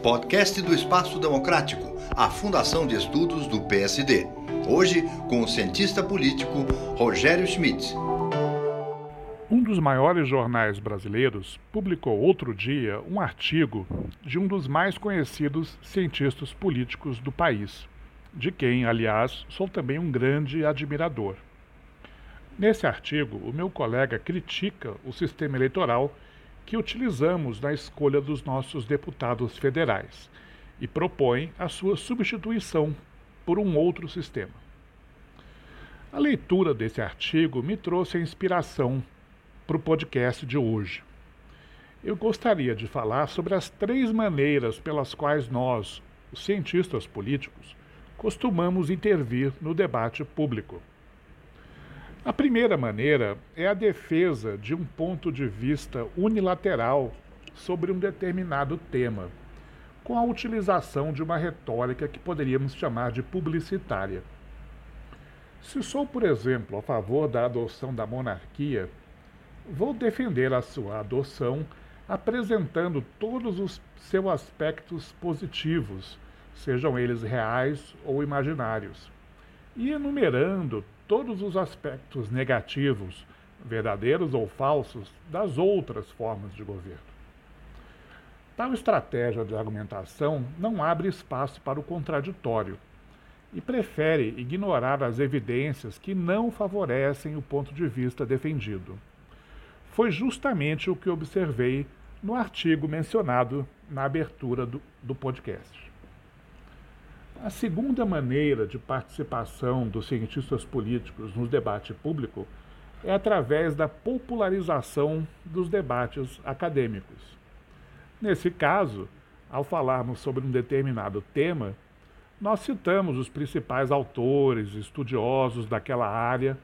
Podcast do Espaço Democrático, a Fundação de Estudos do PSD. Hoje, com o cientista político Rogério Schmidt. Um dos maiores jornais brasileiros publicou outro dia um artigo de um dos mais conhecidos cientistas políticos do país, de quem, aliás, sou também um grande admirador. Nesse artigo, o meu colega critica o sistema eleitoral que utilizamos na escolha dos nossos deputados federais e propõe a sua substituição por um outro sistema. A leitura desse artigo me trouxe a inspiração para o podcast de hoje. Eu gostaria de falar sobre as três maneiras pelas quais nós, os cientistas políticos, costumamos intervir no debate público. A primeira maneira é a defesa de um ponto de vista unilateral sobre um determinado tema, com a utilização de uma retórica que poderíamos chamar de publicitária. Se sou, por exemplo, a favor da adoção da monarquia, vou defender a sua adoção apresentando todos os seus aspectos positivos, sejam eles reais ou imaginários, e enumerando todos os aspectos negativos, verdadeiros ou falsos, das outras formas de governo. Tal estratégia de argumentação não abre espaço para o contraditório e prefere ignorar as evidências que não favorecem o ponto de vista defendido. Foi justamente o que observei no artigo mencionado na abertura do, do podcast. A segunda maneira de participação dos cientistas políticos no debate público é através da popularização dos debates acadêmicos. Nesse caso, ao falarmos sobre um determinado tema, nós citamos os principais autores, estudiosos daquela área,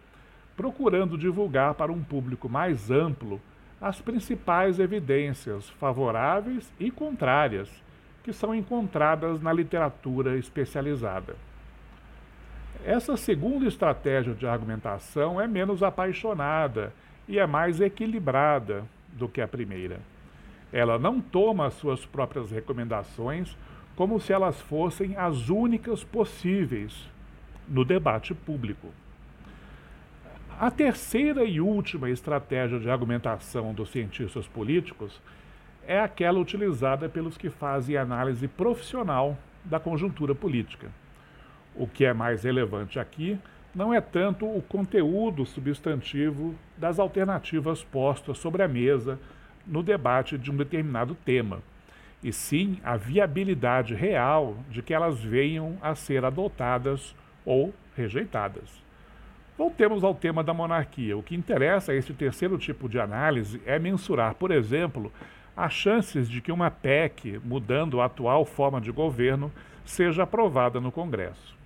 procurando divulgar para um público mais amplo as principais evidências favoráveis e contrárias que são encontradas na literatura especializada. Essa segunda estratégia de argumentação é menos apaixonada e é mais equilibrada do que a primeira. Ela não toma as suas próprias recomendações como se elas fossem as únicas possíveis no debate público. A terceira e última estratégia de argumentação dos cientistas políticos é aquela utilizada pelos que fazem análise profissional da conjuntura política. O que é mais relevante aqui não é tanto o conteúdo substantivo das alternativas postas sobre a mesa no debate de um determinado tema, e sim a viabilidade real de que elas venham a ser adotadas ou rejeitadas. Voltemos ao tema da monarquia. O que interessa a este terceiro tipo de análise é mensurar, por exemplo, as chances de que uma PEC, mudando a atual forma de governo, seja aprovada no Congresso.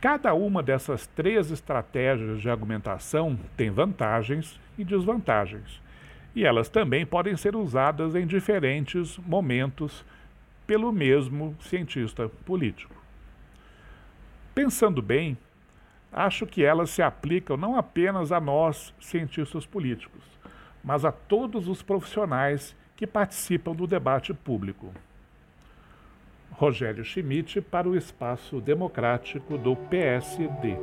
Cada uma dessas três estratégias de argumentação tem vantagens e desvantagens, e elas também podem ser usadas em diferentes momentos pelo mesmo cientista político. Pensando bem, acho que elas se aplicam não apenas a nós, cientistas políticos, mas a todos os profissionais que participam do debate público. Rogério Schmidt para o Espaço Democrático do PSD.